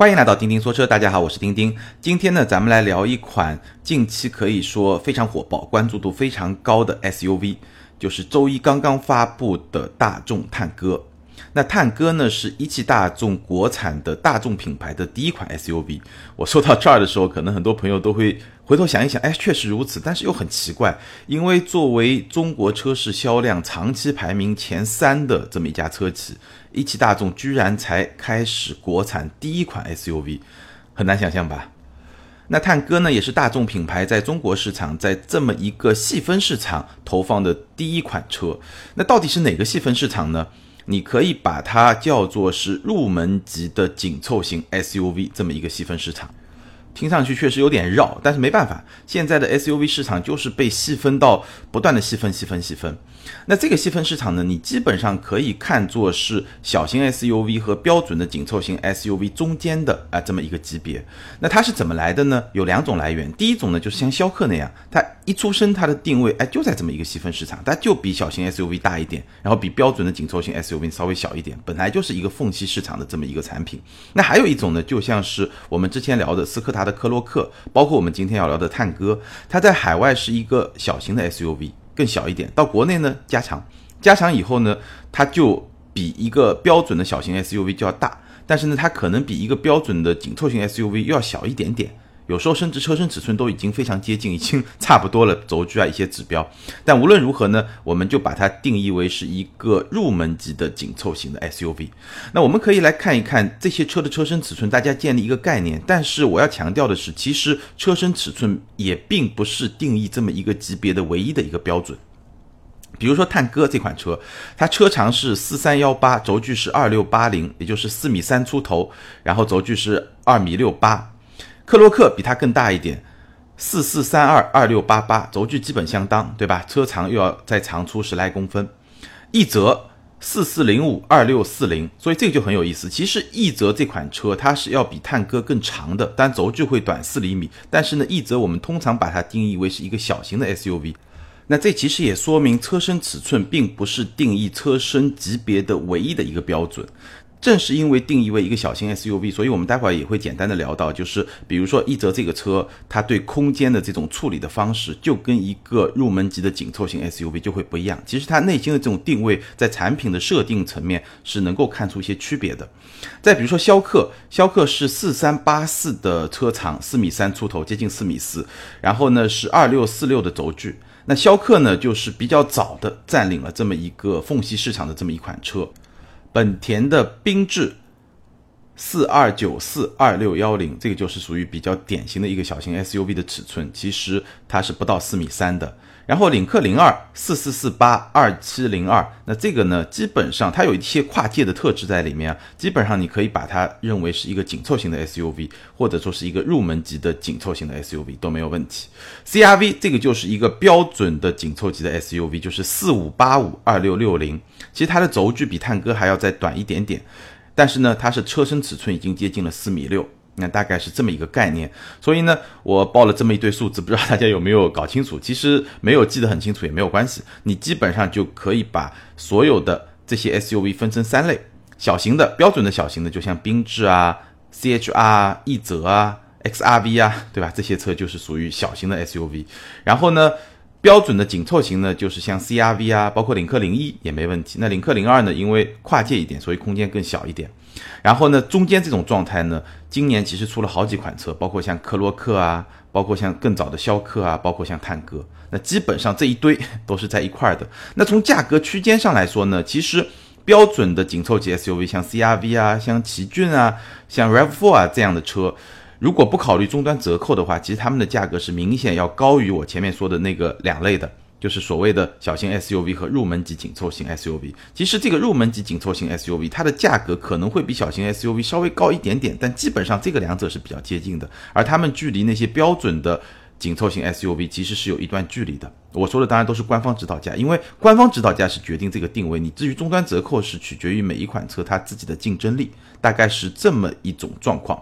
欢迎来到钉钉说车，大家好，我是钉钉。今天呢，咱们来聊一款近期可以说非常火爆、关注度非常高的 SUV，就是周一刚刚发布的大众探歌。那探歌呢，是一汽大众国产的大众品牌的第一款 SUV。我说到这儿的时候，可能很多朋友都会回头想一想，哎，确实如此，但是又很奇怪，因为作为中国车市销量长期排名前三的这么一家车企，一汽大众居然才开始国产第一款 SUV，很难想象吧？那探歌呢，也是大众品牌在中国市场在这么一个细分市场投放的第一款车。那到底是哪个细分市场呢？你可以把它叫做是入门级的紧凑型 SUV 这么一个细分市场。听上去确实有点绕，但是没办法，现在的 SUV 市场就是被细分到不断的细分、细分、细分。那这个细分市场呢，你基本上可以看作是小型 SUV 和标准的紧凑型 SUV 中间的啊这么一个级别。那它是怎么来的呢？有两种来源。第一种呢，就是像逍客那样，它一出生它的定位哎就在这么一个细分市场，它就比小型 SUV 大一点，然后比标准的紧凑型 SUV 稍微小一点，本来就是一个缝隙市场的这么一个产品。那还有一种呢，就像是我们之前聊的斯柯达的。科洛克，包括我们今天要聊的探歌，它在海外是一个小型的 SUV，更小一点。到国内呢，加强，加强以后呢，它就比一个标准的小型 SUV 就要大，但是呢，它可能比一个标准的紧凑型 SUV 又要小一点点。有时候甚至车身尺寸都已经非常接近，已经 差不多了，轴距啊一些指标。但无论如何呢，我们就把它定义为是一个入门级的紧凑型的 SUV。那我们可以来看一看这些车的车身尺寸，大家建立一个概念。但是我要强调的是，其实车身尺寸也并不是定义这么一个级别的唯一的一个标准。比如说探歌这款车，它车长是四三幺八，轴距是二六八零，也就是四米三出头，然后轴距是二米六八。克洛克比它更大一点，四四三二二六八八，轴距基本相当，对吧？车长又要再长出十来公分。奕泽四四零五二六四零，所以这个就很有意思。其实奕泽这款车它是要比探戈更长的，但轴距会短四厘米。但是呢，奕泽我们通常把它定义为是一个小型的 SUV，那这其实也说明车身尺寸并不是定义车身级别的唯一的一个标准。正是因为定义为一个小型 SUV，所以我们待会儿也会简单的聊到，就是比如说奕泽这个车，它对空间的这种处理的方式，就跟一个入门级的紧凑型 SUV 就会不一样。其实它内心的这种定位，在产品的设定层面是能够看出一些区别的。再比如说逍客，逍客是四三八四的车长，四米三出头，接近四米四，然后呢是二六四六的轴距。那逍客呢，就是比较早的占领了这么一个缝隙市场的这么一款车。本田的缤智四二九四二六幺零，这个就是属于比较典型的一个小型 SUV 的尺寸，其实它是不到四米三的。然后领克零二四四四八二七零二，那这个呢，基本上它有一些跨界的特质在里面啊，基本上你可以把它认为是一个紧凑型的 SUV，或者说是一个入门级的紧凑型的 SUV 都没有问题。CRV 这个就是一个标准的紧凑级的 SUV，就是四五八五二六六零，其实它的轴距比探戈还要再短一点点，但是呢，它是车身尺寸已经接近了四米六。那大概是这么一个概念，所以呢，我报了这么一堆数字，不知道大家有没有搞清楚？其实没有记得很清楚也没有关系，你基本上就可以把所有的这些 SUV 分成三类：小型的、标准的小型的，就像缤智啊、CHR、奕泽啊、XRV 啊，对吧？这些车就是属于小型的 SUV。然后呢，标准的紧凑型呢，就是像 CRV 啊，包括领克零一也没问题。那领克零二呢，因为跨界一点，所以空间更小一点。然后呢，中间这种状态呢，今年其实出了好几款车，包括像科洛克啊，包括像更早的逍客啊，包括像探歌，那基本上这一堆 都是在一块儿的。那从价格区间上来说呢，其实标准的紧凑级 SUV，像 CRV 啊，像奇骏啊，像 Rav4 啊这样的车，如果不考虑终端折扣的话，其实他们的价格是明显要高于我前面说的那个两类的。就是所谓的小型 SUV 和入门级紧凑型 SUV，其实这个入门级紧凑型 SUV 它的价格可能会比小型 SUV 稍微高一点点，但基本上这个两者是比较接近的，而它们距离那些标准的紧凑型 SUV 其实是有一段距离的。我说的当然都是官方指导价，因为官方指导价是决定这个定位，你至于终端折扣是取决于每一款车它自己的竞争力，大概是这么一种状况。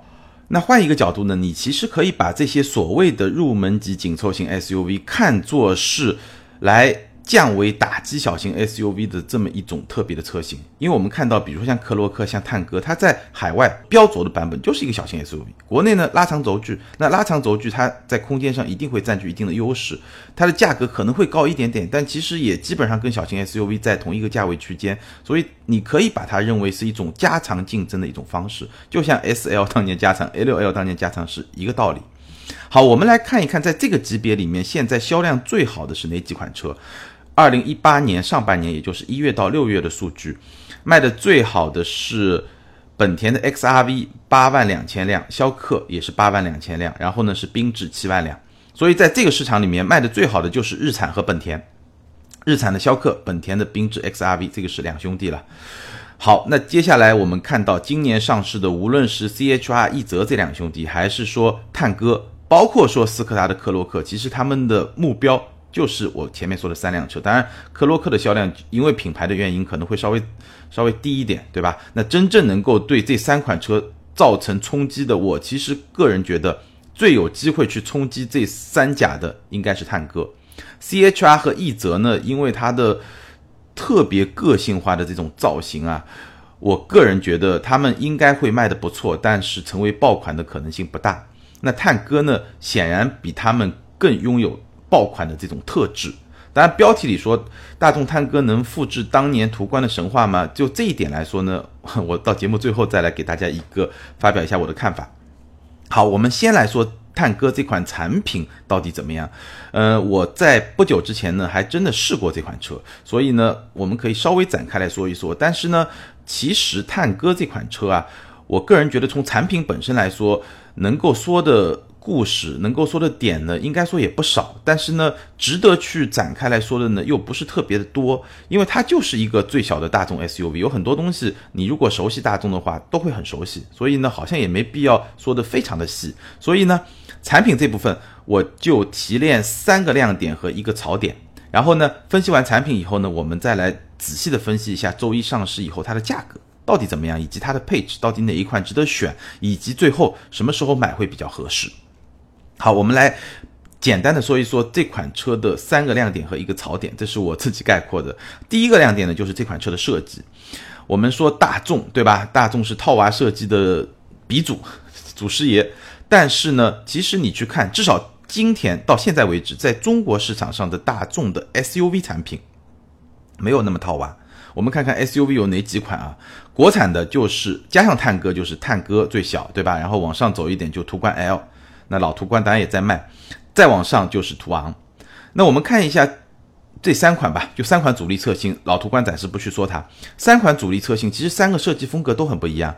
那换一个角度呢，你其实可以把这些所谓的入门级紧凑型 SUV 看作是。来降维打击小型 SUV 的这么一种特别的车型，因为我们看到，比如说像科洛克、像探戈，它在海外标轴的版本就是一个小型 SUV，国内呢拉长轴距，那拉长轴距它在空间上一定会占据一定的优势，它的价格可能会高一点点，但其实也基本上跟小型 SUV 在同一个价位区间，所以你可以把它认为是一种加长竞争的一种方式，就像 SL 当年加长，A6L 当年加长是一个道理。好，我们来看一看，在这个级别里面，现在销量最好的是哪几款车？二零一八年上半年，也就是一月到六月的数据，卖的最好的是本田的 XRV 八万两千辆，逍客也是八万两千辆，然后呢是缤智七万辆。所以在这个市场里面卖的最好的就是日产和本田，日产的逍客，本田的缤智 XRV，这个是两兄弟了。好，那接下来我们看到今年上市的，无论是 CHR、奕泽这两兄弟，还是说探戈，包括说斯柯达的克洛克，其实他们的目标。就是我前面说的三辆车，当然科洛克的销量因为品牌的原因可能会稍微稍微低一点，对吧？那真正能够对这三款车造成冲击的，我其实个人觉得最有机会去冲击这三甲的应该是探戈，CHR 和奕泽呢，因为它的特别个性化的这种造型啊，我个人觉得他们应该会卖的不错，但是成为爆款的可能性不大。那探戈呢，显然比他们更拥有。爆款的这种特质，当然标题里说大众探戈能复制当年途观的神话吗？就这一点来说呢，我到节目最后再来给大家一个发表一下我的看法。好，我们先来说探戈这款产品到底怎么样？呃，我在不久之前呢还真的试过这款车，所以呢我们可以稍微展开来说一说。但是呢，其实探戈这款车啊，我个人觉得从产品本身来说，能够说的。故事能够说的点呢，应该说也不少，但是呢，值得去展开来说的呢，又不是特别的多，因为它就是一个最小的大众 SUV，有很多东西你如果熟悉大众的话，都会很熟悉，所以呢，好像也没必要说的非常的细，所以呢，产品这部分我就提炼三个亮点和一个槽点，然后呢，分析完产品以后呢，我们再来仔细的分析一下周一上市以后它的价格到底怎么样，以及它的配置到底哪一款值得选，以及最后什么时候买会比较合适。好，我们来简单的说一说这款车的三个亮点和一个槽点，这是我自己概括的。第一个亮点呢，就是这款车的设计。我们说大众，对吧？大众是套娃设计的鼻祖、祖师爷。但是呢，其实你去看，至少今天到现在为止，在中国市场上的大众的 SUV 产品没有那么套娃。我们看看 SUV 有哪几款啊？国产的就是加上探戈，就是探戈最小，对吧？然后往上走一点就途观 L。那老途观当然也在卖，再往上就是途昂。那我们看一下这三款吧，就三款主力车型。老途观暂时不去说它，三款主力车型其实三个设计风格都很不一样。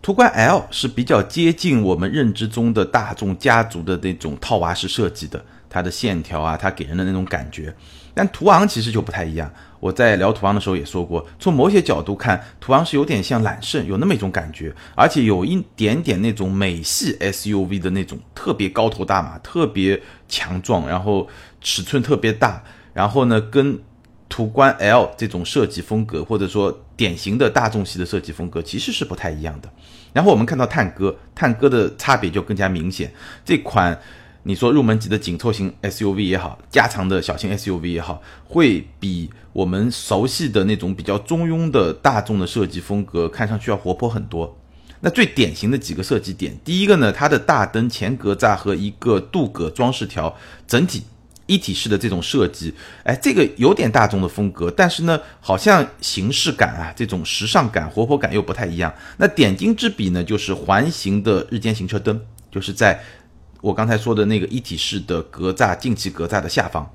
途观 L 是比较接近我们认知中的大众家族的那种套娃式设计的，它的线条啊，它给人的那种感觉。但途昂其实就不太一样。我在聊途昂的时候也说过，从某些角度看，途昂是有点像揽胜，有那么一种感觉，而且有一点点那种美系 SUV 的那种特别高头大马、特别强壮，然后尺寸特别大，然后呢，跟途观 L 这种设计风格，或者说典型的大众系的设计风格，其实是不太一样的。然后我们看到探戈，探戈的差别就更加明显，这款。你说入门级的紧凑型 SUV 也好，加长的小型 SUV 也好，会比我们熟悉的那种比较中庸的大众的设计风格看上去要活泼很多。那最典型的几个设计点，第一个呢，它的大灯前格栅和一个镀铬装饰条，整体一体式的这种设计，哎，这个有点大众的风格，但是呢，好像形式感啊，这种时尚感、活泼感又不太一样。那点睛之笔呢，就是环形的日间行车灯，就是在。我刚才说的那个一体式的格栅进气格栅的下方，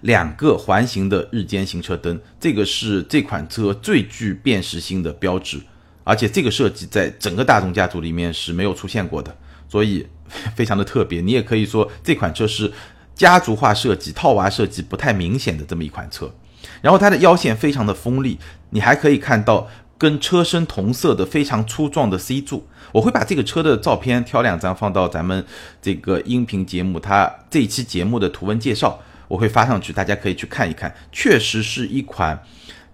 两个环形的日间行车灯，这个是这款车最具辨识性的标志，而且这个设计在整个大众家族里面是没有出现过的，所以 非常的特别。你也可以说这款车是家族化设计、套娃设计不太明显的这么一款车。然后它的腰线非常的锋利，你还可以看到。跟车身同色的非常粗壮的 C 柱，我会把这个车的照片挑两张放到咱们这个音频节目，它这一期节目的图文介绍我会发上去，大家可以去看一看。确实是一款，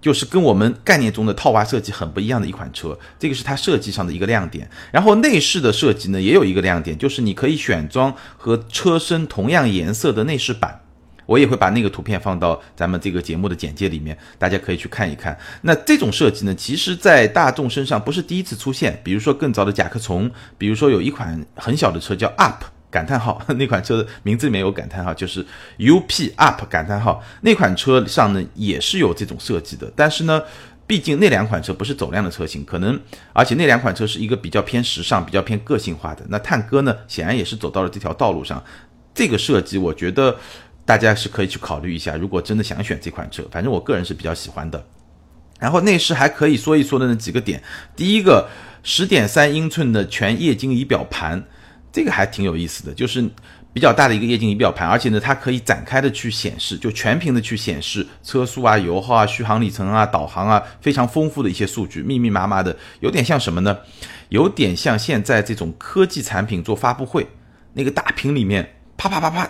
就是跟我们概念中的套娃设计很不一样的一款车，这个是它设计上的一个亮点。然后内饰的设计呢，也有一个亮点，就是你可以选装和车身同样颜色的内饰板。我也会把那个图片放到咱们这个节目的简介里面，大家可以去看一看。那这种设计呢，其实在大众身上不是第一次出现，比如说更早的甲壳虫，比如说有一款很小的车叫 UP 感叹号，那款车的名字里面有感叹号，就是 UP UP 感叹号，那款车上呢也是有这种设计的，但是呢。毕竟那两款车不是走量的车型，可能而且那两款车是一个比较偏时尚、比较偏个性化的。那探歌呢，显然也是走到了这条道路上。这个设计，我觉得大家是可以去考虑一下。如果真的想选这款车，反正我个人是比较喜欢的。然后内饰还可以说一说的那几个点，第一个十点三英寸的全液晶仪表盘，这个还挺有意思的，就是。比较大的一个液晶仪表盘，而且呢，它可以展开的去显示，就全屏的去显示车速啊、油耗啊、续航里程啊、导航啊，非常丰富的一些数据，密密麻麻的，有点像什么呢？有点像现在这种科技产品做发布会，那个大屏里面啪啪啪啪，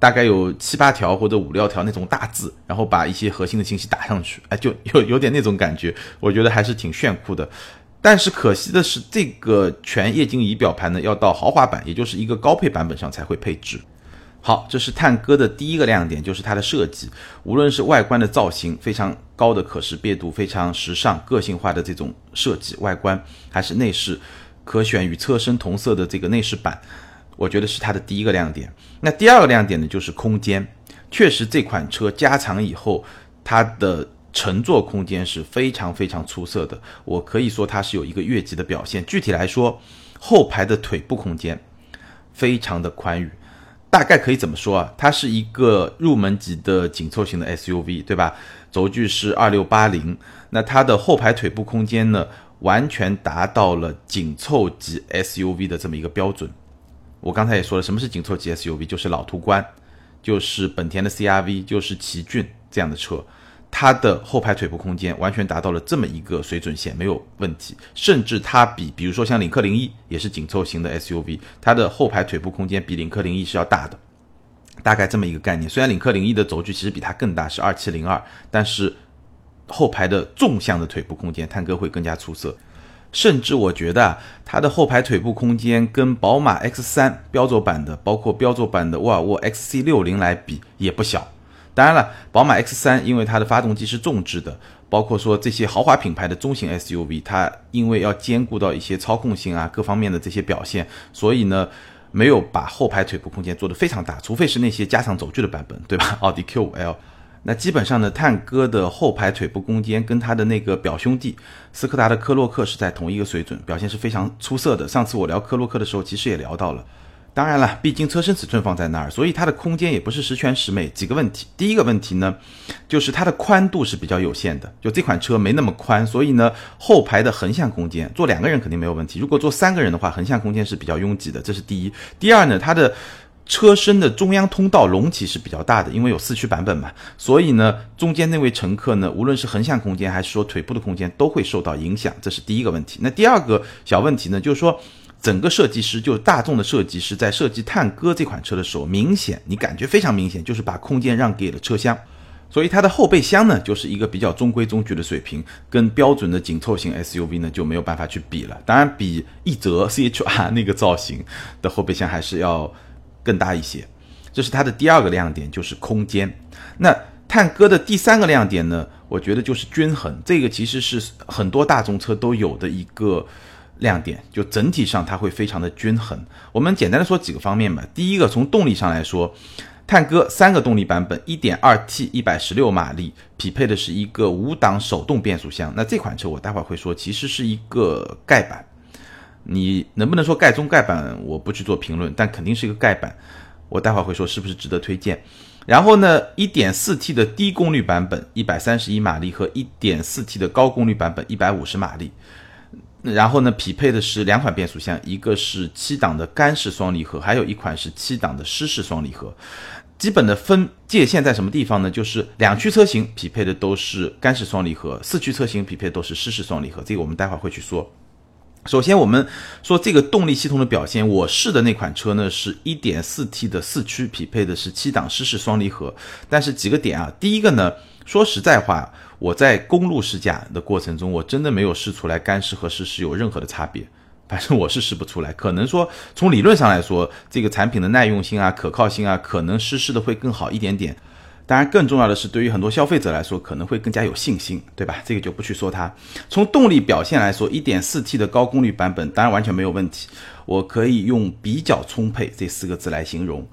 大概有七八条或者五六条那种大字，然后把一些核心的信息打上去，哎，就有有点那种感觉，我觉得还是挺炫酷的。但是可惜的是，这个全液晶仪表盘呢，要到豪华版，也就是一个高配版本上才会配置。好，这是探歌的第一个亮点，就是它的设计，无论是外观的造型，非常高的可识别度，非常时尚、个性化的这种设计外观，还是内饰可选与车身同色的这个内饰板，我觉得是它的第一个亮点。那第二个亮点呢，就是空间，确实这款车加长以后，它的。乘坐空间是非常非常出色的，我可以说它是有一个越级的表现。具体来说，后排的腿部空间非常的宽裕，大概可以怎么说啊？它是一个入门级的紧凑型的 SUV，对吧？轴距是二六八零，那它的后排腿部空间呢，完全达到了紧凑级 SUV 的这么一个标准。我刚才也说了，什么是紧凑级 SUV？就是老途观，就是本田的 CRV，就是奇骏这样的车。它的后排腿部空间完全达到了这么一个水准线，没有问题。甚至它比，比如说像领克零一也是紧凑型的 SUV，它的后排腿部空间比领克零一是要大的，大概这么一个概念。虽然领克零一的轴距其实比它更大，是二七零二，但是后排的纵向的腿部空间，探戈会更加出色。甚至我觉得它的后排腿部空间跟宝马 X 三标轴版的，包括标轴版的沃尔沃 XC 六零来比也不小。当然了，宝马 X3 因为它的发动机是重置的，包括说这些豪华品牌的中型 SUV，它因为要兼顾到一些操控性啊各方面的这些表现，所以呢，没有把后排腿部空间做得非常大，除非是那些加长轴距的版本，对吧？奥迪 Q5L，那基本上呢，探戈的后排腿部空间跟他的那个表兄弟斯柯达的科洛克是在同一个水准，表现是非常出色的。上次我聊科洛克的时候，其实也聊到了。当然了，毕竟车身尺寸放在那儿，所以它的空间也不是十全十美。几个问题，第一个问题呢，就是它的宽度是比较有限的，就这款车没那么宽，所以呢，后排的横向空间坐两个人肯定没有问题。如果坐三个人的话，横向空间是比较拥挤的，这是第一。第二呢，它的车身的中央通道隆起是比较大的，因为有四驱版本嘛，所以呢，中间那位乘客呢，无论是横向空间还是说腿部的空间都会受到影响，这是第一个问题。那第二个小问题呢，就是说。整个设计师就是大众的设计师，在设计探戈这款车的时候，明显你感觉非常明显，就是把空间让给了车厢，所以它的后备箱呢，就是一个比较中规中矩的水平，跟标准的紧凑型 SUV 呢就没有办法去比了。当然，比奕泽 CHR 那个造型的后备箱还是要更大一些。这是它的第二个亮点，就是空间。那探戈的第三个亮点呢，我觉得就是均衡，这个其实是很多大众车都有的一个。亮点就整体上它会非常的均衡。我们简单的说几个方面吧。第一个，从动力上来说，探戈三个动力版本，1.2T 116马力，匹配的是一个五档手动变速箱。那这款车我待会儿会说，其实是一个盖板。你能不能说盖中盖板？我不去做评论，但肯定是一个盖板。我待会儿会说是不是值得推荐。然后呢，1.4T 的低功率版本131马力和 1.4T 的高功率版本150马力。然后呢，匹配的是两款变速箱，一个是七档的干式双离合，还有一款是七档的湿式双离合。基本的分界线在什么地方呢？就是两驱车型匹配的都是干式双离合，四驱车型匹配都是湿式双离合。这个我们待会儿会去说。首先，我们说这个动力系统的表现，我试的那款车呢是 1.4T 的四驱，匹配的是七档湿式双离合。但是几个点啊，第一个呢，说实在话。我在公路试驾的过程中，我真的没有试出来干湿和湿式有任何的差别，反正我是试不出来。可能说从理论上来说，这个产品的耐用性啊、可靠性啊，可能湿式的会更好一点点。当然，更重要的是，对于很多消费者来说，可能会更加有信心，对吧？这个就不去说它。从动力表现来说，1.4T 的高功率版本当然完全没有问题，我可以用比较充沛这四个字来形容。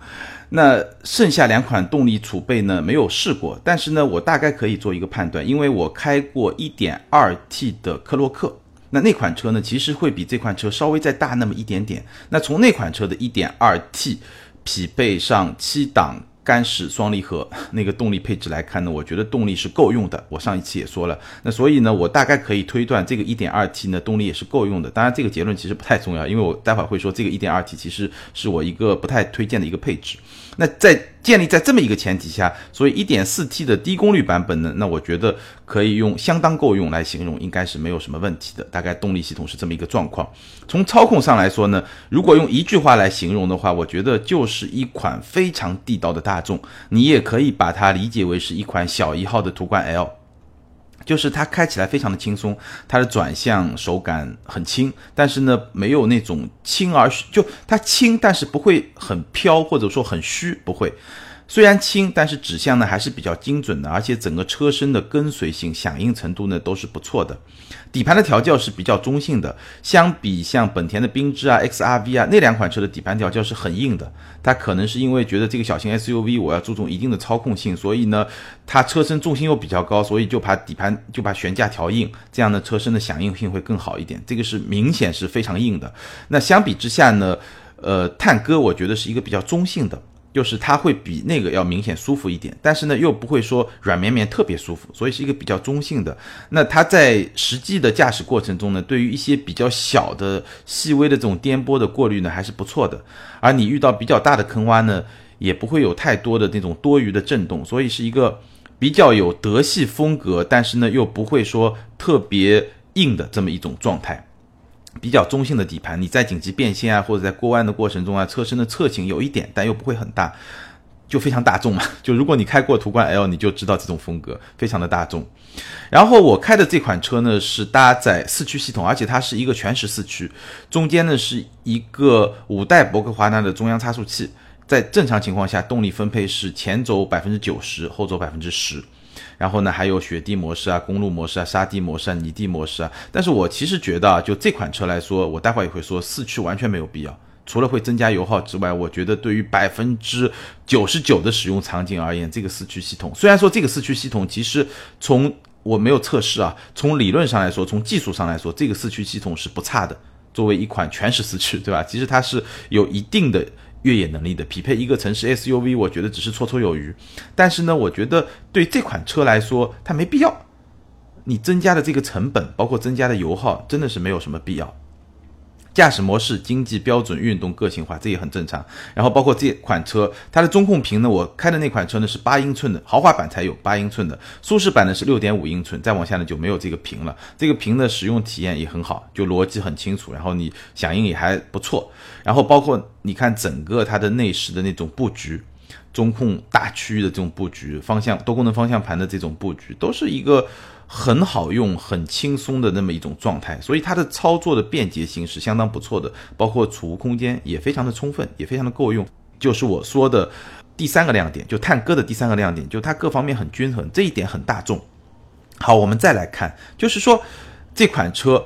那剩下两款动力储备呢，没有试过，但是呢，我大概可以做一个判断，因为我开过 1.2T 的科洛克，那那款车呢，其实会比这款车稍微再大那么一点点。那从那款车的 1.2T 匹配上七档。干式双离合 那个动力配置来看呢，我觉得动力是够用的。我上一期也说了，那所以呢，我大概可以推断这个一点二 T 呢动力也是够用的。当然，这个结论其实不太重要，因为我待会儿会说这个一点二 T 其实是我一个不太推荐的一个配置。那在建立在这么一个前提下，所以一点四 T 的低功率版本呢，那我觉得可以用相当够用来形容，应该是没有什么问题的。大概动力系统是这么一个状况。从操控上来说呢，如果用一句话来形容的话，我觉得就是一款非常地道的大众。你也可以把它理解为是一款小一号的途观 L。就是它开起来非常的轻松，它的转向手感很轻，但是呢没有那种轻而就它轻，但是不会很飘或者说很虚，不会。虽然轻，但是指向呢还是比较精准的，而且整个车身的跟随性、响应程度呢都是不错的。底盘的调教是比较中性的，相比像本田的缤智啊、XRV 啊那两款车的底盘调教是很硬的。它可能是因为觉得这个小型 SUV 我要注重一定的操控性，所以呢它车身重心又比较高，所以就把底盘就把悬架调硬，这样呢车身的响应性会更好一点。这个是明显是非常硬的。那相比之下呢，呃，探歌我觉得是一个比较中性的。就是它会比那个要明显舒服一点，但是呢又不会说软绵绵特别舒服，所以是一个比较中性的。那它在实际的驾驶过程中呢，对于一些比较小的、细微的这种颠簸的过滤呢，还是不错的。而你遇到比较大的坑洼呢，也不会有太多的那种多余的震动，所以是一个比较有德系风格，但是呢又不会说特别硬的这么一种状态。比较中性的底盘，你在紧急变线啊，或者在过弯的过程中啊，车身的侧倾有一点，但又不会很大，就非常大众嘛。就如果你开过途观 L，你就知道这种风格非常的大众。然后我开的这款车呢是搭载四驱系统，而且它是一个全时四驱，中间呢是一个五代博格华纳的中央差速器，在正常情况下动力分配是前轴百分之九十，后轴百分之十。然后呢，还有雪地模式啊、公路模式啊、沙地模式啊、泥地模式啊。但是我其实觉得啊，就这款车来说，我待会也会说，四驱完全没有必要。除了会增加油耗之外，我觉得对于百分之九十九的使用场景而言，这个四驱系统虽然说这个四驱系统其实从我没有测试啊，从理论上来说，从技术上来说，这个四驱系统是不差的。作为一款全时四驱，对吧？其实它是有一定的。越野能力的匹配一个城市 SUV，我觉得只是绰绰有余。但是呢，我觉得对这款车来说，它没必要。你增加的这个成本，包括增加的油耗，真的是没有什么必要。驾驶模式经济标准运动个性化，这也很正常。然后包括这款车，它的中控屏呢，我开的那款车呢是八英寸的，豪华版才有八英寸的，舒适版呢是六点五英寸，再往下呢就没有这个屏了。这个屏的使用体验也很好，就逻辑很清楚，然后你响应也还不错。然后包括你看整个它的内饰的那种布局，中控大区域的这种布局，方向多功能方向盘的这种布局，都是一个。很好用、很轻松的那么一种状态，所以它的操作的便捷性是相当不错的，包括储物空间也非常的充分，也非常的够用。就是我说的第三个亮点，就探歌的第三个亮点，就它各方面很均衡，这一点很大众。好，我们再来看，就是说这款车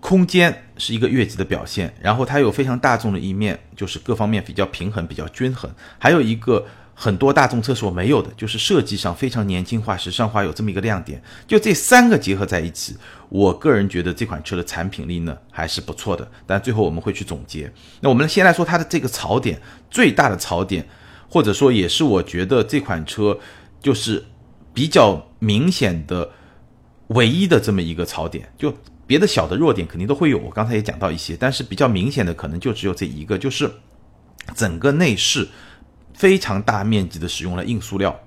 空间是一个越级的表现，然后它有非常大众的一面，就是各方面比较平衡、比较均衡，还有一个。很多大众车所没有的，就是设计上非常年轻化、时尚化，有这么一个亮点。就这三个结合在一起，我个人觉得这款车的产品力呢还是不错的。但最后我们会去总结。那我们先来说它的这个槽点，最大的槽点，或者说也是我觉得这款车就是比较明显的唯一的这么一个槽点。就别的小的弱点肯定都会有，我刚才也讲到一些，但是比较明显的可能就只有这一个，就是整个内饰。非常大面积的使用了硬塑料，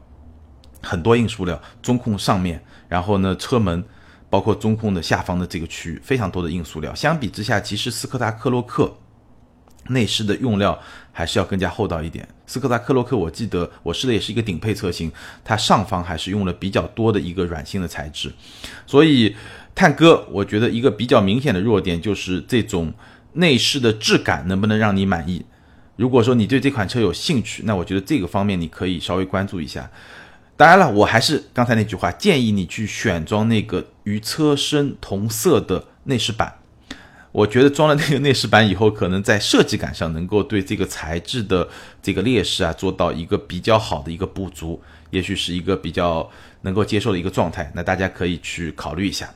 很多硬塑料，中控上面，然后呢，车门，包括中控的下方的这个区域，非常多的硬塑料。相比之下，其实斯柯达克洛克内饰的用料还是要更加厚道一点。斯柯达克洛克，我记得我试的也是一个顶配车型，它上方还是用了比较多的一个软性的材质。所以，探歌，我觉得一个比较明显的弱点就是这种内饰的质感能不能让你满意。如果说你对这款车有兴趣，那我觉得这个方面你可以稍微关注一下。当然了，我还是刚才那句话，建议你去选装那个与车身同色的内饰板。我觉得装了那个内饰板以后，可能在设计感上能够对这个材质的这个劣势啊做到一个比较好的一个补足，也许是一个比较能够接受的一个状态。那大家可以去考虑一下。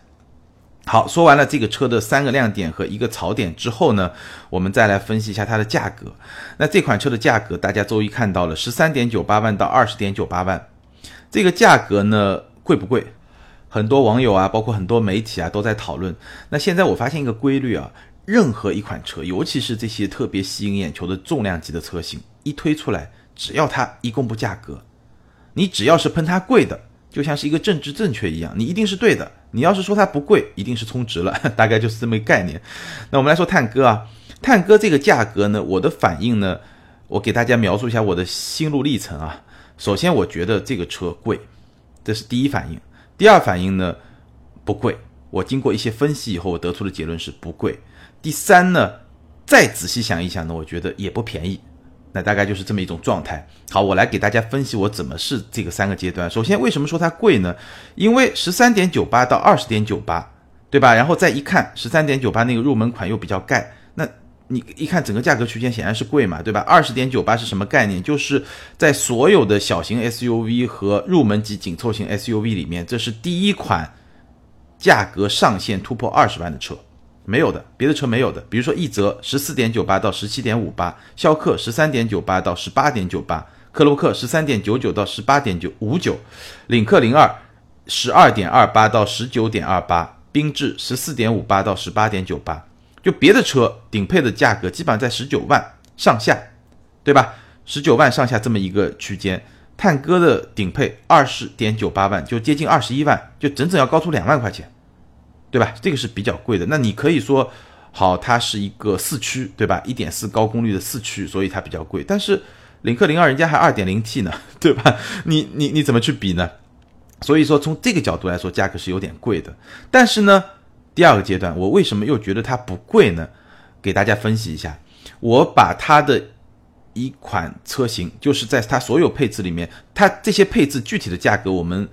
好，说完了这个车的三个亮点和一个槽点之后呢，我们再来分析一下它的价格。那这款车的价格，大家周一看到了十三点九八万到二十点九八万。这个价格呢贵不贵？很多网友啊，包括很多媒体啊都在讨论。那现在我发现一个规律啊，任何一款车，尤其是这些特别吸引眼球的重量级的车型，一推出来，只要它一公布价格，你只要是喷它贵的，就像是一个政治正确一样，你一定是对的。你要是说它不贵，一定是充值了，大概就是这么一个概念。那我们来说探戈啊，探戈这个价格呢，我的反应呢，我给大家描述一下我的心路历程啊。首先，我觉得这个车贵，这是第一反应。第二反应呢，不贵。我经过一些分析以后，我得出的结论是不贵。第三呢，再仔细想一想呢，我觉得也不便宜。那大概就是这么一种状态。好，我来给大家分析我怎么是这个三个阶段。首先，为什么说它贵呢？因为十三点九八到二十点九八，对吧？然后再一看，十三点九八那个入门款又比较盖，那。你一看整个价格区间显然是贵嘛，对吧？二十点九八是什么概念？就是在所有的小型 SUV 和入门级紧凑型 SUV 里面，这是第一款价格上限突破二十万的车，没有的，别的车没有的。比如说奕泽十四点九八到十七点五八，逍客十三点九八到十八点九八，克洛克十三点九九到十八点九五九，领克零二十二点二八到十九点二八，缤智十四点五八到十八点九八。就别的车顶配的价格基本上在十九万上下，对吧？十九万上下这么一个区间，探戈的顶配二十点九八万，就接近二十一万，就整整要高出两万块钱，对吧？这个是比较贵的。那你可以说，好，它是一个四驱，对吧？一点四高功率的四驱，所以它比较贵。但是领克零二人家还二点零 T 呢，对吧？你你你怎么去比呢？所以说从这个角度来说，价格是有点贵的。但是呢？第二个阶段，我为什么又觉得它不贵呢？给大家分析一下，我把它的一款车型，就是在它所有配置里面，它这些配置具体的价格，我们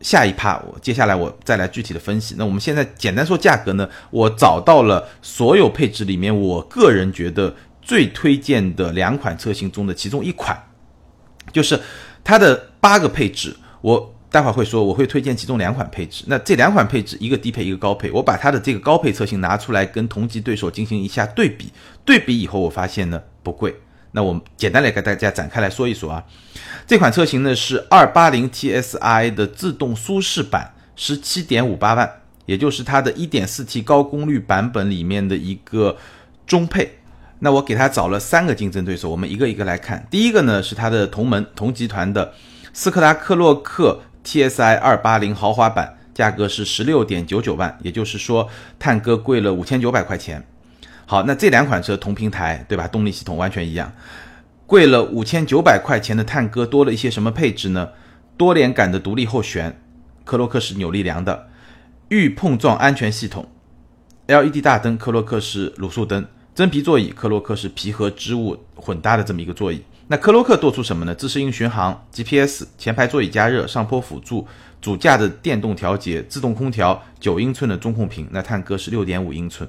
下一趴，我接下来我再来具体的分析。那我们现在简单说价格呢，我找到了所有配置里面，我个人觉得最推荐的两款车型中的其中一款，就是它的八个配置，我。待会儿会说，我会推荐其中两款配置。那这两款配置，一个低配，一个高配。我把它的这个高配车型拿出来跟同级对手进行一下对比，对比以后我发现呢不贵。那我们简单来给大家展开来说一说啊。这款车型呢是二八零 TSI 的自动舒适版，十七点五八万，也就是它的一点四 T 高功率版本里面的一个中配。那我给它找了三个竞争对手，我们一个一个来看。第一个呢是它的同门同集团的斯柯达克洛克。T S I 二八零豪华版价格是十六点九九万，也就是说探戈贵了五千九百块钱。好，那这两款车同平台，对吧？动力系统完全一样，贵了五千九百块钱的探戈多了一些什么配置呢？多连杆的独立后悬，科洛克是扭力梁的，预碰撞安全系统，L E D 大灯，科洛克是卤素灯，真皮座椅，科洛克是皮和织物混搭的这么一个座椅。那科洛克多出什么呢？自适应巡航、GPS、前排座椅加热、上坡辅助、主驾的电动调节、自动空调、九英寸的中控屏。那探戈是六点五英寸，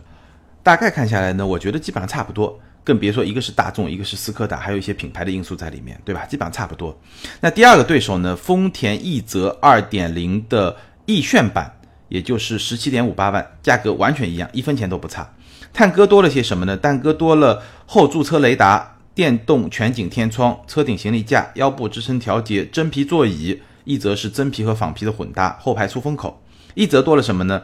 大概看下来呢，我觉得基本上差不多。更别说一个是大众，一个是斯柯达，还有一些品牌的因素在里面，对吧？基本上差不多。那第二个对手呢？丰田奕泽二点零的奕炫版，也就是十七点五八万，价格完全一样，一分钱都不差。探戈多了些什么呢？探戈多了后驻车雷达。电动全景天窗、车顶行李架、腰部支撑调节、真皮座椅，一则是真皮和仿皮的混搭，后排出风口，一则多了什么呢？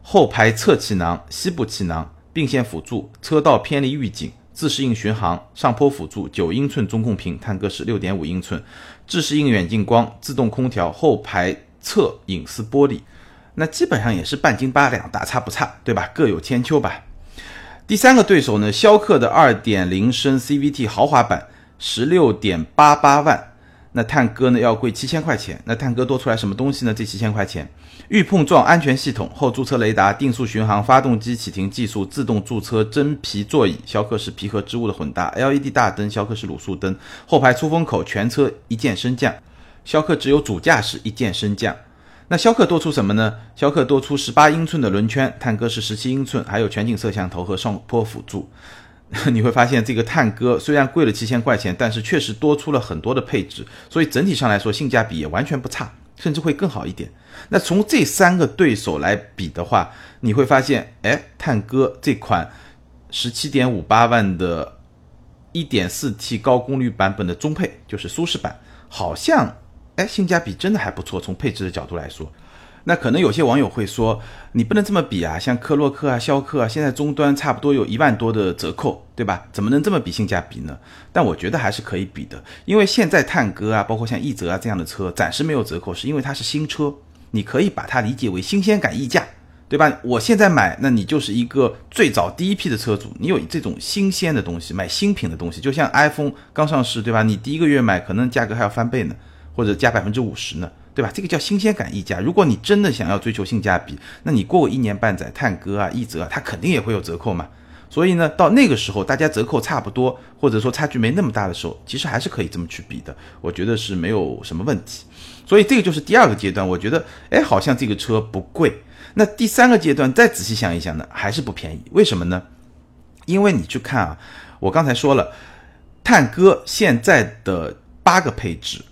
后排侧气囊、膝部气囊、并线辅助、车道偏离预警、自适应巡航、上坡辅助、九英寸中控屏，探歌是六点五英寸，自适应远近光、自动空调、后排侧隐私玻璃，那基本上也是半斤八两，大差不差，对吧？各有千秋吧。第三个对手呢，逍客的二点零升 CVT 豪华版十六点八八万，那探戈呢要贵七千块钱。那探戈多出来什么东西呢？这七千块钱，预碰撞安全系统、后驻车雷达、定速巡航、发动机启停技术、自动驻车、真皮座椅，逍客是皮和织物的混搭，LED 大灯，逍客是卤素灯，后排出风口，全车一键升降，逍客只有主驾驶一键升降。那逍客多出什么呢？逍客多出十八英寸的轮圈，探歌是十七英寸，还有全景摄像头和上坡辅助。你会发现这个探歌虽然贵了七千块钱，但是确实多出了很多的配置，所以整体上来说性价比也完全不差，甚至会更好一点。那从这三个对手来比的话，你会发现，哎，探歌这款十七点五八万的一点四 T 高功率版本的中配，就是舒适版，好像哎性价比真的还不错。从配置的角度来说。那可能有些网友会说，你不能这么比啊，像科洛克啊、逍客啊，现在终端差不多有一万多的折扣，对吧？怎么能这么比性价比呢？但我觉得还是可以比的，因为现在探歌啊，包括像奕泽啊这样的车，暂时没有折扣，是因为它是新车，你可以把它理解为新鲜感溢价，对吧？我现在买，那你就是一个最早第一批的车主，你有这种新鲜的东西，买新品的东西，就像 iPhone 刚上市，对吧？你第一个月买，可能价格还要翻倍呢，或者加百分之五十呢。对吧？这个叫新鲜感溢价。如果你真的想要追求性价比，那你过个一年半载，探歌啊、奕泽啊，它肯定也会有折扣嘛。所以呢，到那个时候，大家折扣差不多，或者说差距没那么大的时候，其实还是可以这么去比的。我觉得是没有什么问题。所以这个就是第二个阶段，我觉得，哎，好像这个车不贵。那第三个阶段再仔细想一想呢，还是不便宜。为什么呢？因为你去看啊，我刚才说了，探歌现在的八个配置。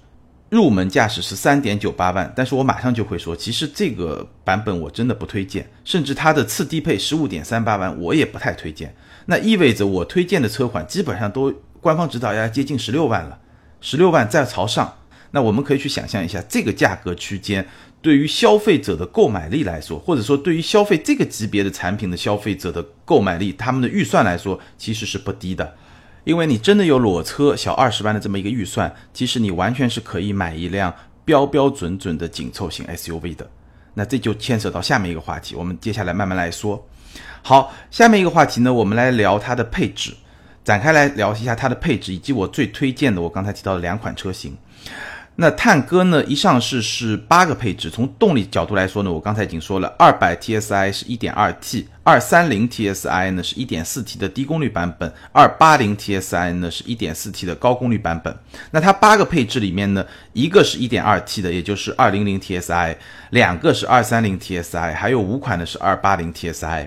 入门价是十三点九八万，但是我马上就会说，其实这个版本我真的不推荐，甚至它的次低配十五点三八万我也不太推荐。那意味着我推荐的车款基本上都官方指导要接近十六万了，十六万再朝上。那我们可以去想象一下，这个价格区间对于消费者的购买力来说，或者说对于消费这个级别的产品的消费者的购买力，他们的预算来说其实是不低的。因为你真的有裸车小二十万的这么一个预算，其实你完全是可以买一辆标标准准的紧凑型 SUV 的。那这就牵扯到下面一个话题，我们接下来慢慢来说。好，下面一个话题呢，我们来聊它的配置，展开来聊一下它的配置，以及我最推荐的我刚才提到的两款车型。那探歌呢？一上市是八个配置。从动力角度来说呢，我刚才已经说了，二百 TSI 是一点二 T，二三零 TSI 呢是一点四 T 的低功率版本，二八零 TSI 呢是一点四 T 的高功率版本。那它八个配置里面呢，一个是一点二 T 的，也就是二零零 TSI，两个是二三零 TSI，还有五款呢是二八零 TSI。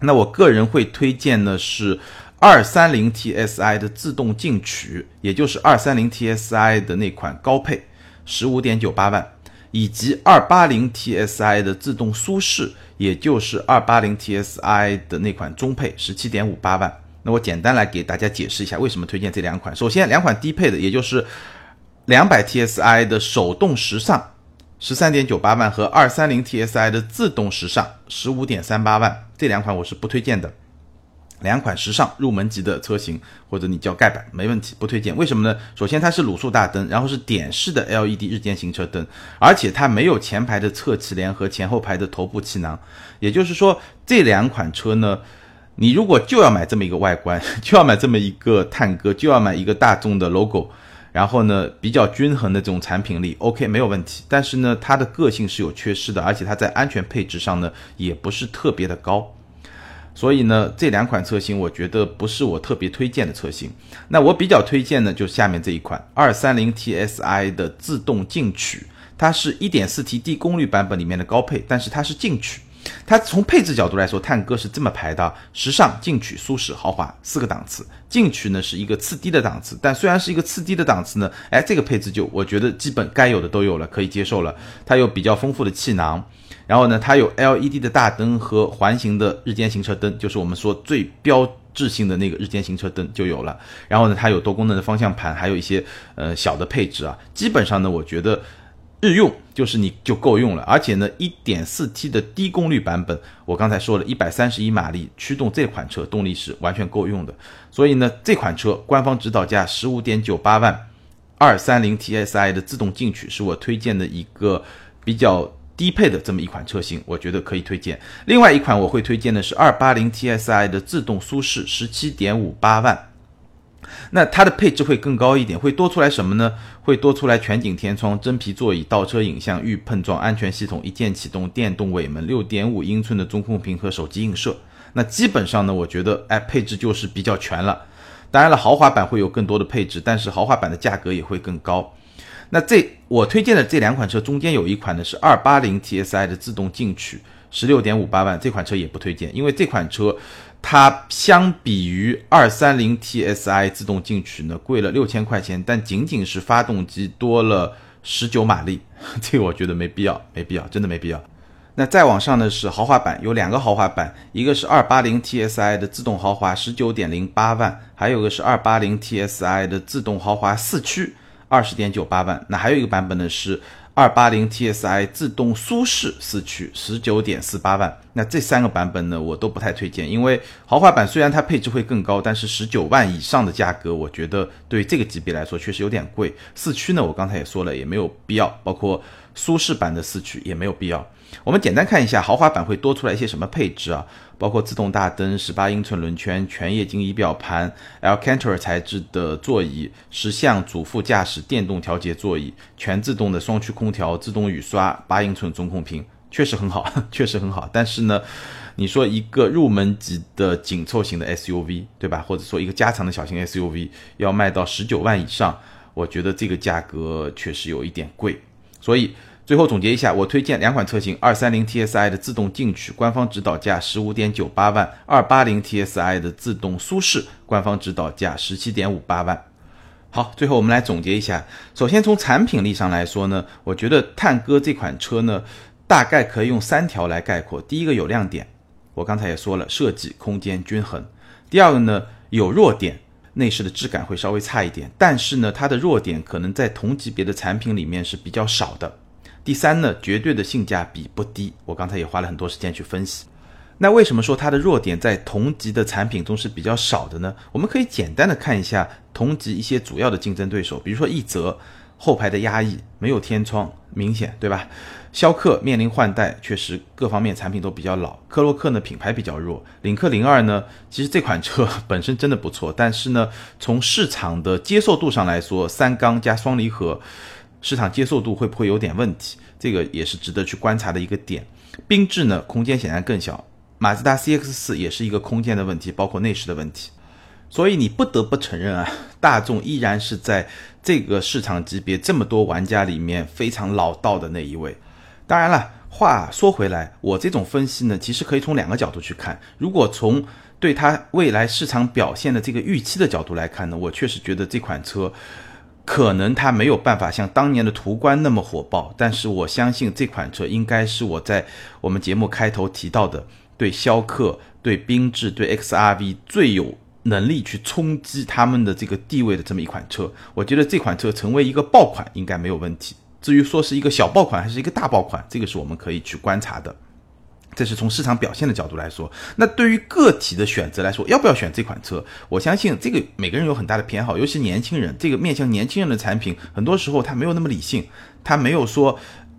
那我个人会推荐呢是。二三零 TSI 的自动进取，也就是二三零 TSI 的那款高配，十五点九八万，以及二八零 TSI 的自动舒适，也就是二八零 TSI 的那款中配，十七点五八万。那我简单来给大家解释一下为什么推荐这两款。首先，两款低配的，也就是两百 TSI 的手动时尚，十三点九八万，和二三零 TSI 的自动时尚，十五点三八万，这两款我是不推荐的。两款时尚入门级的车型，或者你叫盖板没问题，不推荐。为什么呢？首先它是卤素大灯，然后是点式的 LED 日间行车灯，而且它没有前排的侧气帘和前后排的头部气囊。也就是说，这两款车呢，你如果就要买这么一个外观，就要买这么一个探戈，就要买一个大众的 logo，然后呢比较均衡的这种产品力，OK 没有问题。但是呢，它的个性是有缺失的，而且它在安全配置上呢也不是特别的高。所以呢，这两款车型我觉得不是我特别推荐的车型。那我比较推荐的就下面这一款二三零 TSI 的自动进取，它是一点四 T 低功率版本里面的高配，但是它是进取。它从配置角度来说，探歌是这么排的：时尚、进取、舒适、豪华四个档次。进取呢是一个次低的档次，但虽然是一个次低的档次呢，哎，这个配置就我觉得基本该有的都有了，可以接受了。它有比较丰富的气囊。然后呢，它有 LED 的大灯和环形的日间行车灯，就是我们说最标志性的那个日间行车灯就有了。然后呢，它有多功能的方向盘，还有一些呃小的配置啊。基本上呢，我觉得日用就是你就够用了。而且呢，1.4T 的低功率版本，我刚才说了131马力驱动这款车动力是完全够用的。所以呢，这款车官方指导价15.98万，230 TSI 的自动进取是我推荐的一个比较。低配的这么一款车型，我觉得可以推荐。另外一款我会推荐的是二八零 TSI 的自动舒适，十七点五八万。那它的配置会更高一点，会多出来什么呢？会多出来全景天窗、真皮座椅、倒车影像、预碰撞安全系统、一键启动、电动尾门、六点五英寸的中控屏和手机映射。那基本上呢，我觉得哎，配置就是比较全了。当然了，豪华版会有更多的配置，但是豪华版的价格也会更高。那这我推荐的这两款车中间有一款呢是二八零 TSI 的自动进取，十六点五八万，这款车也不推荐，因为这款车它相比于二三零 TSI 自动进取呢贵了六千块钱，但仅仅是发动机多了十九马力，这我觉得没必要，没必要，真的没必要。那再往上呢是豪华版，有两个豪华版，一个是二八零 TSI 的自动豪华，十九点零八万，还有个是二八零 TSI 的自动豪华四驱，二十点九八万。那还有一个版本呢是二八零 TSI 自动舒适四驱，十九点四八万。那这三个版本呢我都不太推荐，因为豪华版虽然它配置会更高，但是十九万以上的价格，我觉得对这个级别来说确实有点贵。四驱呢我刚才也说了，也没有必要，包括舒适版的四驱也没有必要。我们简单看一下豪华版会多出来一些什么配置啊？包括自动大灯、十八英寸轮圈、全液晶仪表盘、Alcantara 材质的座椅、十项主副驾驶电动调节座椅、全自动的双区空调、自动雨刷、八英寸中控屏，确实很好，确实很好。但是呢，你说一个入门级的紧凑型的 SUV，对吧？或者说一个加长的小型 SUV 要卖到十九万以上，我觉得这个价格确实有一点贵，所以。最后总结一下，我推荐两款车型：二三零 TSI 的自动进取，官方指导价十五点九八万；二八零 TSI 的自动舒适，官方指导价十七点五八万。好，最后我们来总结一下。首先从产品力上来说呢，我觉得探歌这款车呢，大概可以用三条来概括：第一个有亮点，我刚才也说了，设计空间均衡；第二个呢有弱点，内饰的质感会稍微差一点，但是呢它的弱点可能在同级别的产品里面是比较少的。第三呢，绝对的性价比不低，我刚才也花了很多时间去分析。那为什么说它的弱点在同级的产品中是比较少的呢？我们可以简单的看一下同级一些主要的竞争对手，比如说奕泽后排的压抑没有天窗，明显对吧？逍客面临换代，确实各方面产品都比较老。科洛克呢品牌比较弱，领克零二呢，其实这款车本身真的不错，但是呢从市场的接受度上来说，三缸加双离合。市场接受度会不会有点问题？这个也是值得去观察的一个点。缤智呢，空间显然更小。马自达 CX-4 也是一个空间的问题，包括内饰的问题。所以你不得不承认啊，大众依然是在这个市场级别这么多玩家里面非常老道的那一位。当然了，话说回来，我这种分析呢，其实可以从两个角度去看。如果从对它未来市场表现的这个预期的角度来看呢，我确实觉得这款车。可能它没有办法像当年的途观那么火爆，但是我相信这款车应该是我在我们节目开头提到的，对逍客、对缤智、对 XRV 最有能力去冲击他们的这个地位的这么一款车。我觉得这款车成为一个爆款应该没有问题。至于说是一个小爆款还是一个大爆款，这个是我们可以去观察的。这是从市场表现的角度来说，那对于个体的选择来说，要不要选这款车？我相信这个每个人有很大的偏好，尤其年轻人，这个面向年轻人的产品，很多时候他没有那么理性，他没有说，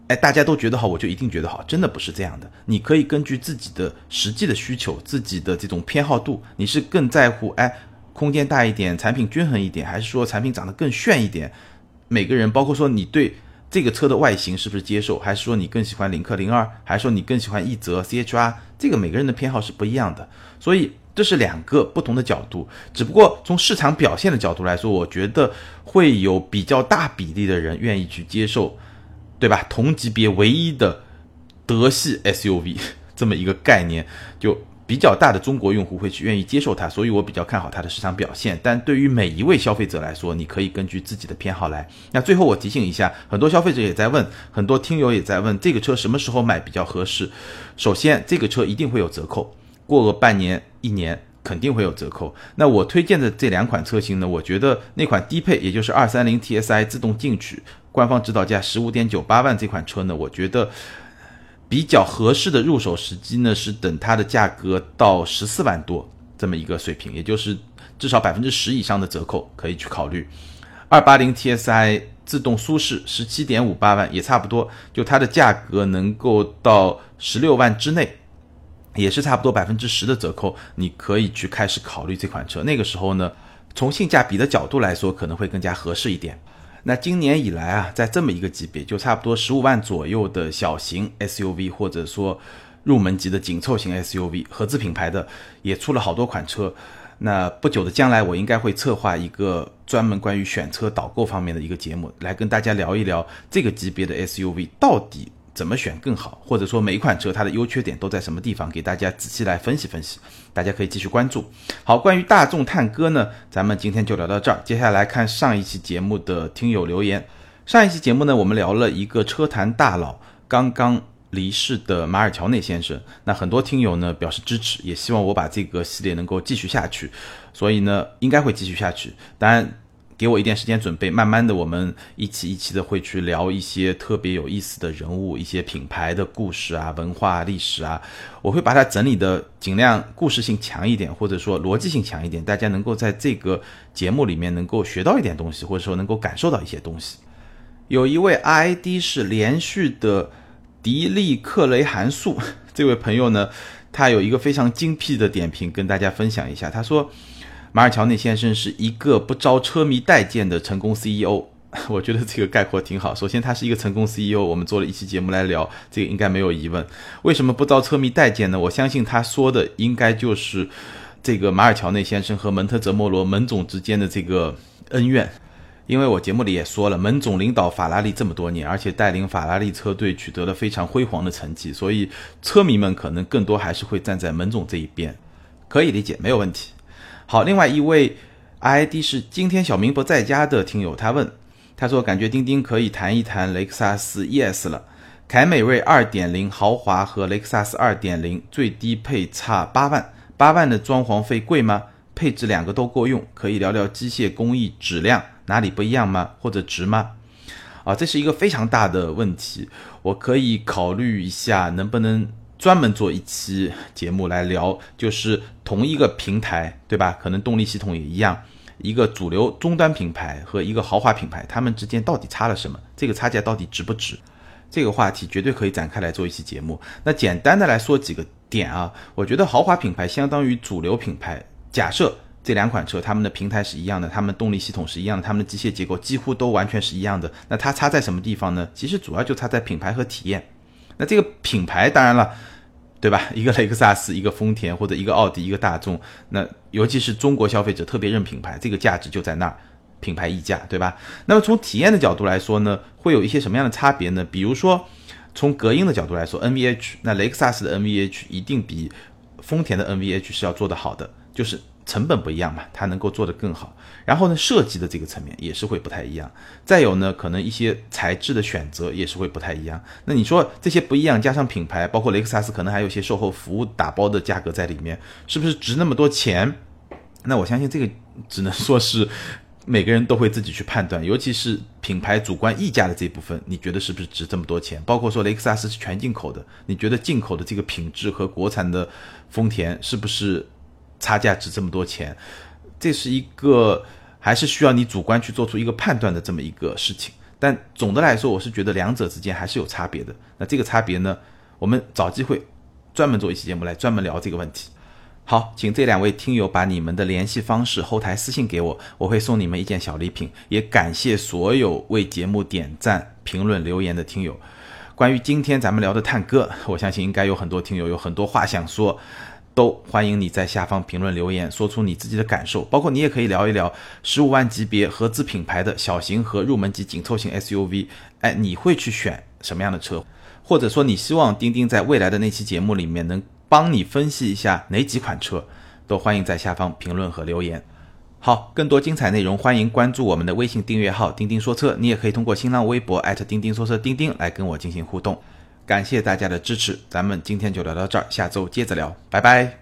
哎，大家都觉得好，我就一定觉得好，真的不是这样的。你可以根据自己的实际的需求，自己的这种偏好度，你是更在乎，哎，空间大一点，产品均衡一点，还是说产品长得更炫一点？每个人，包括说你对。这个车的外形是不是接受？还是说你更喜欢领克零二？还是说你更喜欢奕泽 CHR？这个每个人的偏好是不一样的，所以这是两个不同的角度。只不过从市场表现的角度来说，我觉得会有比较大比例的人愿意去接受，对吧？同级别唯一的德系 SUV 这么一个概念就。比较大的中国用户会去愿意接受它，所以我比较看好它的市场表现。但对于每一位消费者来说，你可以根据自己的偏好来。那最后我提醒一下，很多消费者也在问，很多听友也在问，这个车什么时候买比较合适？首先，这个车一定会有折扣，过个半年、一年肯定会有折扣。那我推荐的这两款车型呢，我觉得那款低配，也就是二三零 TSI 自动进取，官方指导价十五点九八万这款车呢，我觉得。比较合适的入手时机呢，是等它的价格到十四万多这么一个水平，也就是至少百分之十以上的折扣可以去考虑。二八零 TSI 自动舒适十七点五八万也差不多，就它的价格能够到十六万之内，也是差不多百分之十的折扣，你可以去开始考虑这款车。那个时候呢，从性价比的角度来说，可能会更加合适一点。那今年以来啊，在这么一个级别，就差不多十五万左右的小型 SUV，或者说入门级的紧凑型 SUV，合资品牌的也出了好多款车。那不久的将来，我应该会策划一个专门关于选车导购方面的一个节目，来跟大家聊一聊这个级别的 SUV 到底怎么选更好，或者说每一款车它的优缺点都在什么地方，给大家仔细来分析分析。大家可以继续关注。好，关于大众探歌呢，咱们今天就聊到这儿。接下来看上一期节目的听友留言。上一期节目呢，我们聊了一个车坛大佬刚刚离世的马尔乔内先生。那很多听友呢表示支持，也希望我把这个系列能够继续下去。所以呢，应该会继续下去。当然，给我一点时间准备，慢慢的，我们一期一期的会去聊一些特别有意思的人物、一些品牌的故事啊、文化历史啊。我会把它整理的尽量故事性强一点，或者说逻辑性强一点，大家能够在这个节目里面能够学到一点东西，或者说能够感受到一些东西。有一位 ID 是连续的迪利克雷函数，这位朋友呢，他有一个非常精辟的点评，跟大家分享一下。他说。马尔乔内先生是一个不招车迷待见的成功 CEO，我觉得这个概括挺好。首先，他是一个成功 CEO，我们做了一期节目来聊，这个应该没有疑问。为什么不招车迷待见呢？我相信他说的应该就是这个马尔乔内先生和门特泽莫罗门总之间的这个恩怨。因为我节目里也说了，门总领导法拉利这么多年，而且带领法拉利车队取得了非常辉煌的成绩，所以车迷们可能更多还是会站在门总这一边，可以理解，没有问题。好，另外一位 ID 是今天小明不在家的听友，他问，他说感觉钉钉可以谈一谈雷克萨斯 ES 了，凯美瑞2.0豪华和雷克萨斯2.0最低配差八万，八万的装潢费贵吗？配置两个都够用，可以聊聊机械工艺质量哪里不一样吗？或者值吗？啊，这是一个非常大的问题，我可以考虑一下能不能。专门做一期节目来聊，就是同一个平台，对吧？可能动力系统也一样，一个主流终端品牌和一个豪华品牌，它们之间到底差了什么？这个差价到底值不值？这个话题绝对可以展开来做一期节目。那简单的来说几个点啊，我觉得豪华品牌相当于主流品牌。假设这两款车它们的平台是一样的，它们动力系统是一样的，它们的机械结构几乎都完全是一样的，那它差在什么地方呢？其实主要就差在品牌和体验。那这个品牌当然了，对吧？一个雷克萨斯，一个丰田，或者一个奥迪，一个大众。那尤其是中国消费者特别认品牌，这个价值就在那儿，品牌溢价，对吧？那么从体验的角度来说呢，会有一些什么样的差别呢？比如说从隔音的角度来说，NVH，那雷克萨斯的 NVH 一定比丰田的 NVH 是要做得好的，就是。成本不一样嘛，它能够做得更好。然后呢，设计的这个层面也是会不太一样。再有呢，可能一些材质的选择也是会不太一样。那你说这些不一样，加上品牌，包括雷克萨斯，可能还有一些售后服务打包的价格在里面，是不是值那么多钱？那我相信这个只能说是每个人都会自己去判断，尤其是品牌主观溢价的这部分，你觉得是不是值这么多钱？包括说雷克萨斯是全进口的，你觉得进口的这个品质和国产的丰田是不是？差价值这么多钱，这是一个还是需要你主观去做出一个判断的这么一个事情。但总的来说，我是觉得两者之间还是有差别的。那这个差别呢，我们找机会专门做一期节目来专门聊这个问题。好，请这两位听友把你们的联系方式后台私信给我，我会送你们一件小礼品。也感谢所有为节目点赞、评论、留言的听友。关于今天咱们聊的探戈，我相信应该有很多听友有很多话想说。都欢迎你在下方评论留言，说出你自己的感受，包括你也可以聊一聊十五万级别合资品牌的小型和入门级紧凑型 SUV，哎，你会去选什么样的车？或者说你希望钉钉在未来的那期节目里面能帮你分析一下哪几款车？都欢迎在下方评论和留言。好，更多精彩内容欢迎关注我们的微信订阅号“钉钉说车”，你也可以通过新浪微博钉钉说车钉钉来跟我进行互动。感谢大家的支持，咱们今天就聊到这儿，下周接着聊，拜拜。